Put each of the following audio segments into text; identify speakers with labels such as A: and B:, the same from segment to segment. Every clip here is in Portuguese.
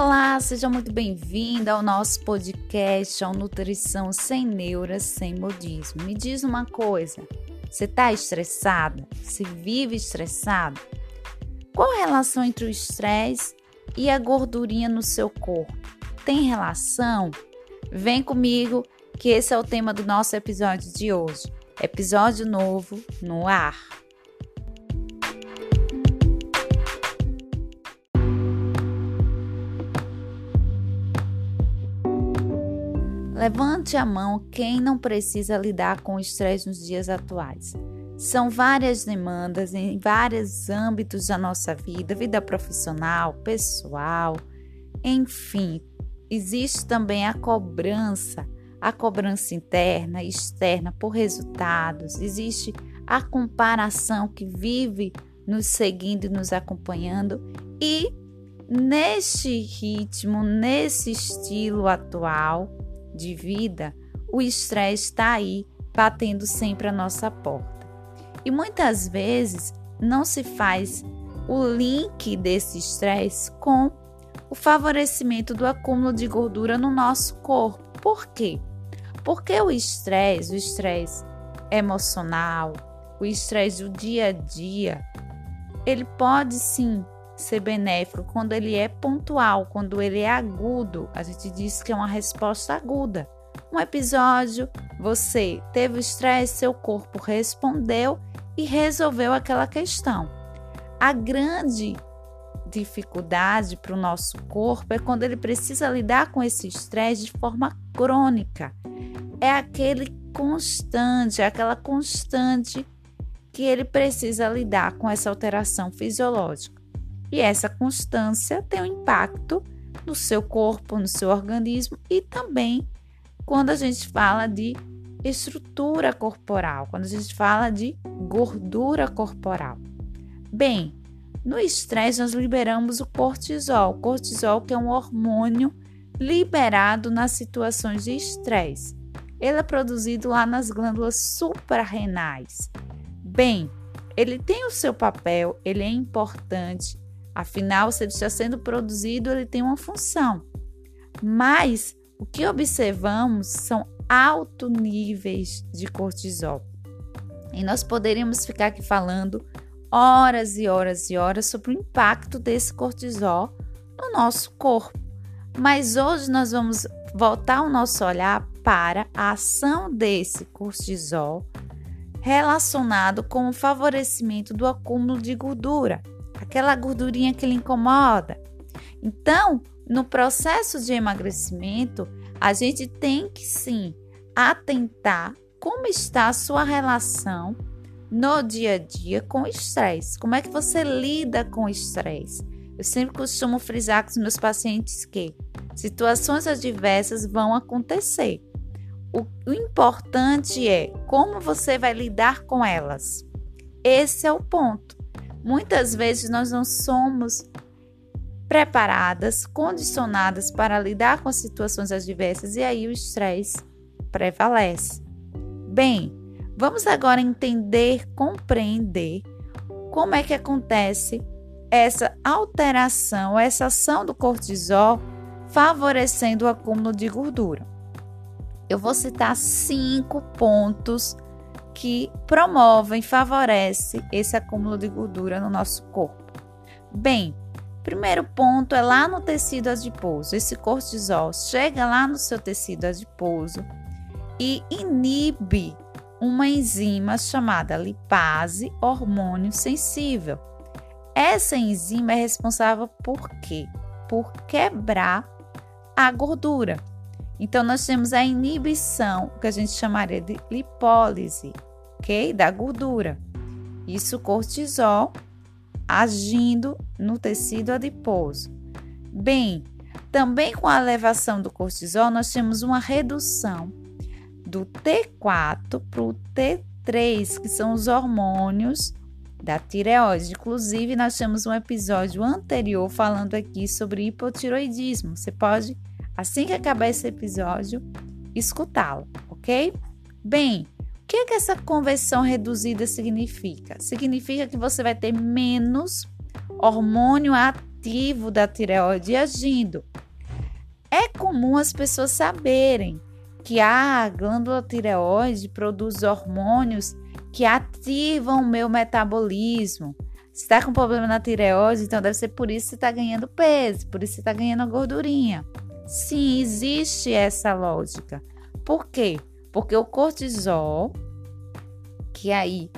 A: Olá, seja muito bem-vinda ao nosso podcast, ao Nutrição Sem Neuras, Sem Modismo. Me diz uma coisa, você está estressada? Se vive estressado? Qual a relação entre o estresse e a gordurinha no seu corpo? Tem relação? Vem comigo que esse é o tema do nosso episódio de hoje. Episódio novo no ar. Levante a mão quem não precisa lidar com o estresse nos dias atuais. São várias demandas em vários âmbitos da nossa vida, vida profissional, pessoal, enfim. Existe também a cobrança, a cobrança interna e externa por resultados. Existe a comparação que vive nos seguindo e nos acompanhando e neste ritmo, nesse estilo atual, de vida, o estresse está aí batendo sempre a nossa porta. E muitas vezes não se faz o link desse estresse com o favorecimento do acúmulo de gordura no nosso corpo. Por quê? Porque o estresse, o estresse emocional, o estresse do dia a dia, ele pode sim ser benéfico quando ele é pontual, quando ele é agudo. A gente diz que é uma resposta aguda. Um episódio, você teve estresse, seu corpo respondeu e resolveu aquela questão. A grande dificuldade para o nosso corpo é quando ele precisa lidar com esse estresse de forma crônica. É aquele constante, é aquela constante que ele precisa lidar com essa alteração fisiológica. E essa constância tem um impacto no seu corpo, no seu organismo e também quando a gente fala de estrutura corporal, quando a gente fala de gordura corporal. Bem, no estresse nós liberamos o cortisol. Cortisol que é um hormônio liberado nas situações de estresse. Ele é produzido lá nas glândulas suprarrenais. Bem, ele tem o seu papel, ele é importante, Afinal, se ele está sendo produzido, ele tem uma função. Mas o que observamos são altos níveis de cortisol. E nós poderíamos ficar aqui falando horas e horas e horas sobre o impacto desse cortisol no nosso corpo. Mas hoje nós vamos voltar o nosso olhar para a ação desse cortisol relacionado com o favorecimento do acúmulo de gordura aquela gordurinha que lhe incomoda. Então, no processo de emagrecimento, a gente tem que sim atentar como está a sua relação no dia a dia com o estresse. Como é que você lida com o estresse? Eu sempre costumo frisar com os meus pacientes que situações adversas vão acontecer. O, o importante é como você vai lidar com elas. Esse é o ponto. Muitas vezes nós não somos preparadas, condicionadas para lidar com situações adversas e aí o estresse prevalece. Bem, vamos agora entender, compreender como é que acontece essa alteração, essa ação do cortisol favorecendo o acúmulo de gordura. Eu vou citar cinco pontos que promovem, favorece esse acúmulo de gordura no nosso corpo. Bem, primeiro ponto é lá no tecido adiposo. Esse cortisol chega lá no seu tecido adiposo e inibe uma enzima chamada lipase hormônio sensível. Essa enzima é responsável por quê? Por quebrar a gordura. Então, nós temos a inibição, que a gente chamaria de lipólise, ok? Da gordura. Isso cortisol agindo no tecido adiposo. Bem, também com a elevação do cortisol, nós temos uma redução do T4 para o T3, que são os hormônios da tireoide. Inclusive, nós temos um episódio anterior falando aqui sobre hipotiroidismo. Você pode, assim que acabar esse episódio, escutá-lo, ok? Bem, que, é que essa conversão reduzida significa? Significa que você vai ter menos hormônio ativo da tireoide agindo. É comum as pessoas saberem que a glândula tireoide produz hormônios que ativam o meu metabolismo. Se está com problema na tireoide, então deve ser por isso que você está ganhando peso, por isso que você está ganhando gordurinha. Sim, existe essa lógica. Por quê? Porque o cortisol, que aí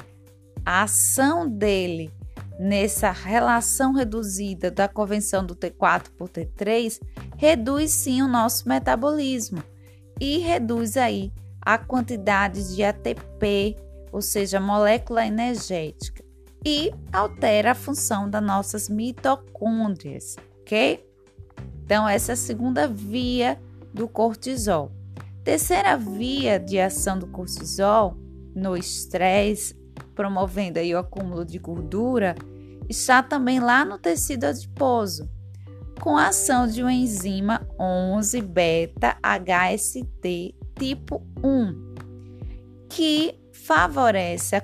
A: a ação dele nessa relação reduzida da convenção do T4 por T3 reduz sim o nosso metabolismo e reduz aí a quantidade de ATP, ou seja, molécula energética, e altera a função das nossas mitocôndrias, ok? Então, essa é a segunda via do cortisol. Terceira via de ação do cortisol no estresse, promovendo aí o acúmulo de gordura, está também lá no tecido adiposo, com a ação de uma enzima 11 beta HST tipo 1, que favorece a,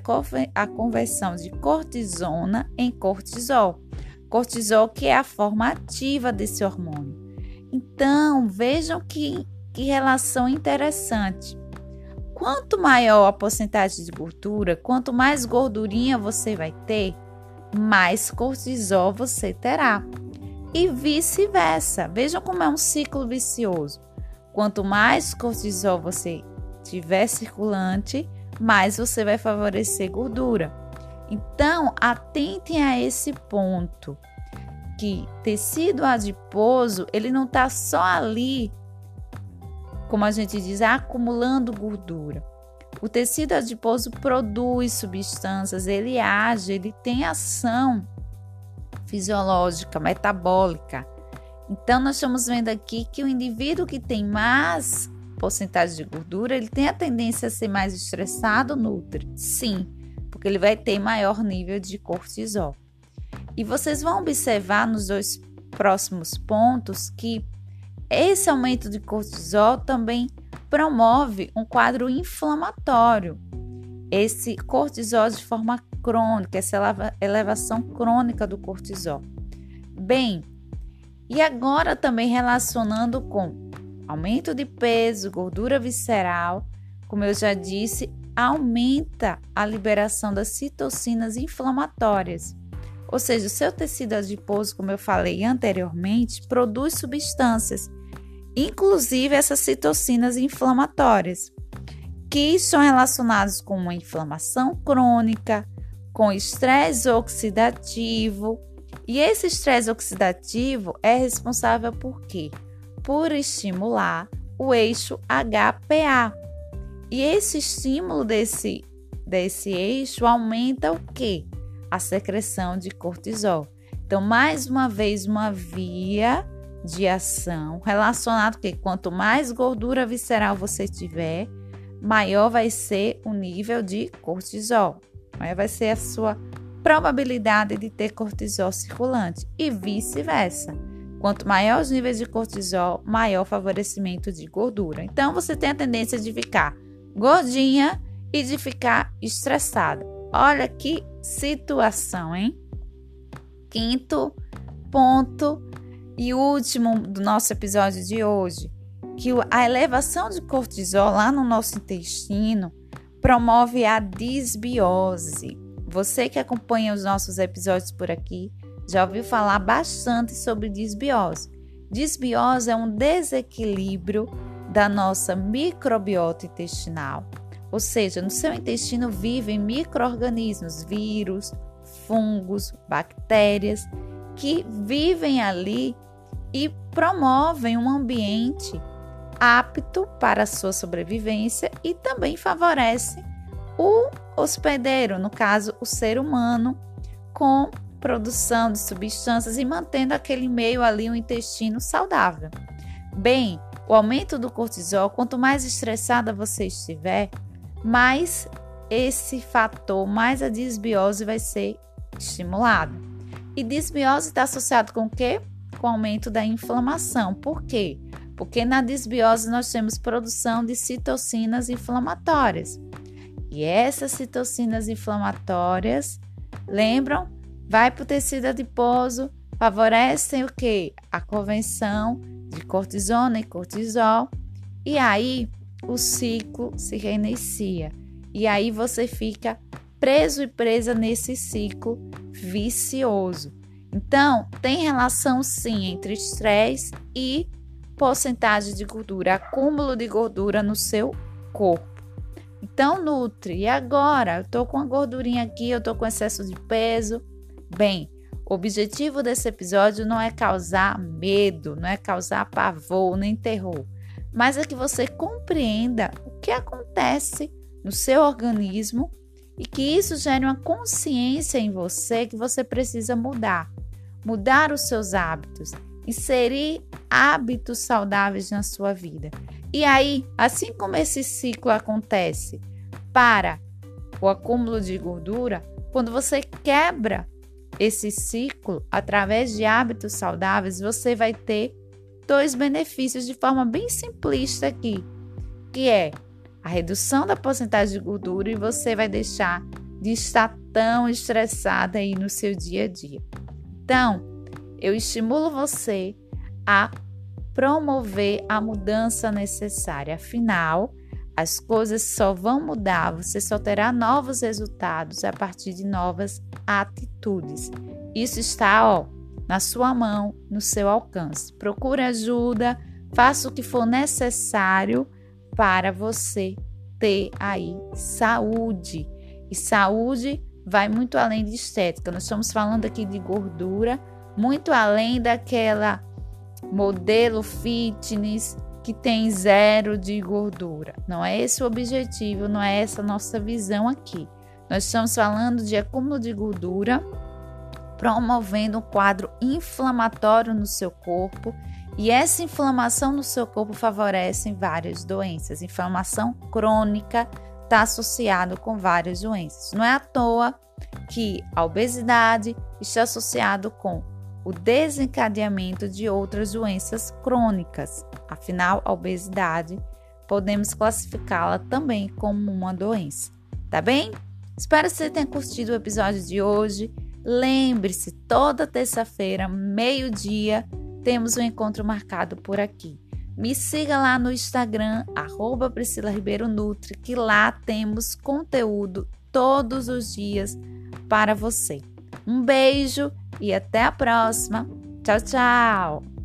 A: a conversão de cortisona em cortisol. Cortisol que é a forma ativa desse hormônio. Então, vejam que, que relação interessante. Quanto maior a porcentagem de gordura, quanto mais gordurinha você vai ter, mais cortisol você terá e vice-versa. Vejam como é um ciclo vicioso. Quanto mais cortisol você tiver circulante, mais você vai favorecer gordura. Então, atentem a esse ponto que tecido adiposo, ele não está só ali, como a gente diz, acumulando gordura. O tecido adiposo produz substâncias, ele age, ele tem ação fisiológica, metabólica. Então, nós estamos vendo aqui que o indivíduo que tem mais porcentagem de gordura, ele tem a tendência a ser mais estressado, nutre? Sim, porque ele vai ter maior nível de cortisol. E vocês vão observar nos dois próximos pontos que esse aumento de cortisol também promove um quadro inflamatório. Esse cortisol de forma crônica, essa elevação crônica do cortisol. Bem, e agora também relacionando com aumento de peso, gordura visceral, como eu já disse, aumenta a liberação das citocinas inflamatórias. Ou seja, o seu tecido adiposo, como eu falei anteriormente, produz substâncias, inclusive essas citocinas inflamatórias, que são relacionadas com uma inflamação crônica, com estresse oxidativo. E esse estresse oxidativo é responsável por quê? Por estimular o eixo HPA. E esse estímulo desse, desse eixo aumenta o quê? A secreção de cortisol. Então, mais uma vez, uma via de ação relacionado que quanto mais gordura visceral você tiver, maior vai ser o nível de cortisol vai ser a sua probabilidade de ter cortisol circulante e vice-versa. Quanto maior os níveis de cortisol, maior favorecimento de gordura. Então você tem a tendência de ficar gordinha e de ficar estressada. Olha que situação, hein? Quinto ponto e último do nosso episódio de hoje, que a elevação de cortisol lá no nosso intestino promove a disbiose. Você que acompanha os nossos episódios por aqui já ouviu falar bastante sobre disbiose. Disbiose é um desequilíbrio da nossa microbiota intestinal. Ou seja, no seu intestino vivem micro-organismos, vírus, fungos, bactérias, que vivem ali e promovem um ambiente apto para a sua sobrevivência e também favorece o hospedeiro, no caso, o ser humano, com produção de substâncias e mantendo aquele meio ali, o um intestino saudável. Bem, o aumento do cortisol, quanto mais estressada você estiver, mais esse fator, mais a disbiose vai ser estimulada. E disbiose está associado com o quê? Com o aumento da inflamação. Por quê? porque na disbiose nós temos produção de citocinas inflamatórias. E essas citocinas inflamatórias, lembram? Vai para o tecido adiposo, favorecem o que? A convenção de cortisona e cortisol. E aí o ciclo se reinicia. E aí você fica preso e presa nesse ciclo vicioso. Então, tem relação sim entre estresse e porcentagem de gordura, acúmulo de gordura no seu corpo. Então, nutre. E agora? Eu tô com a gordurinha aqui, eu tô com excesso de peso. Bem, o objetivo desse episódio não é causar medo, não é causar pavor nem terror, mas é que você compreenda o que acontece no seu organismo e que isso gere uma consciência em você que você precisa mudar. Mudar os seus hábitos, inserir hábitos saudáveis na sua vida. E aí, assim como esse ciclo acontece para o acúmulo de gordura, quando você quebra esse ciclo através de hábitos saudáveis, você vai ter dois benefícios de forma bem simplista aqui, que é a redução da porcentagem de gordura e você vai deixar de estar tão estressada aí no seu dia a dia. Então, eu estimulo você a promover a mudança necessária. Afinal, as coisas só vão mudar, você só terá novos resultados a partir de novas atitudes. Isso está, ó, na sua mão, no seu alcance. Procure ajuda, faça o que for necessário para você ter aí saúde. E saúde vai muito além de estética. Nós estamos falando aqui de gordura, muito além daquela modelo fitness que tem zero de gordura. Não é esse o objetivo, não é essa nossa visão aqui. Nós estamos falando de acúmulo de gordura, promovendo um quadro inflamatório no seu corpo, e essa inflamação no seu corpo favorece várias doenças. Inflamação crônica está associado com várias doenças. Não é à toa que a obesidade está associado com o desencadeamento de outras doenças crônicas. Afinal, a obesidade podemos classificá-la também como uma doença. Tá bem? Espero que você tenha curtido o episódio de hoje. Lembre-se, toda terça-feira, meio-dia, temos um encontro marcado por aqui. Me siga lá no Instagram, arroba Priscila Ribeiro Nutri, que lá temos conteúdo todos os dias para você. Um beijo e até a próxima. Tchau, tchau!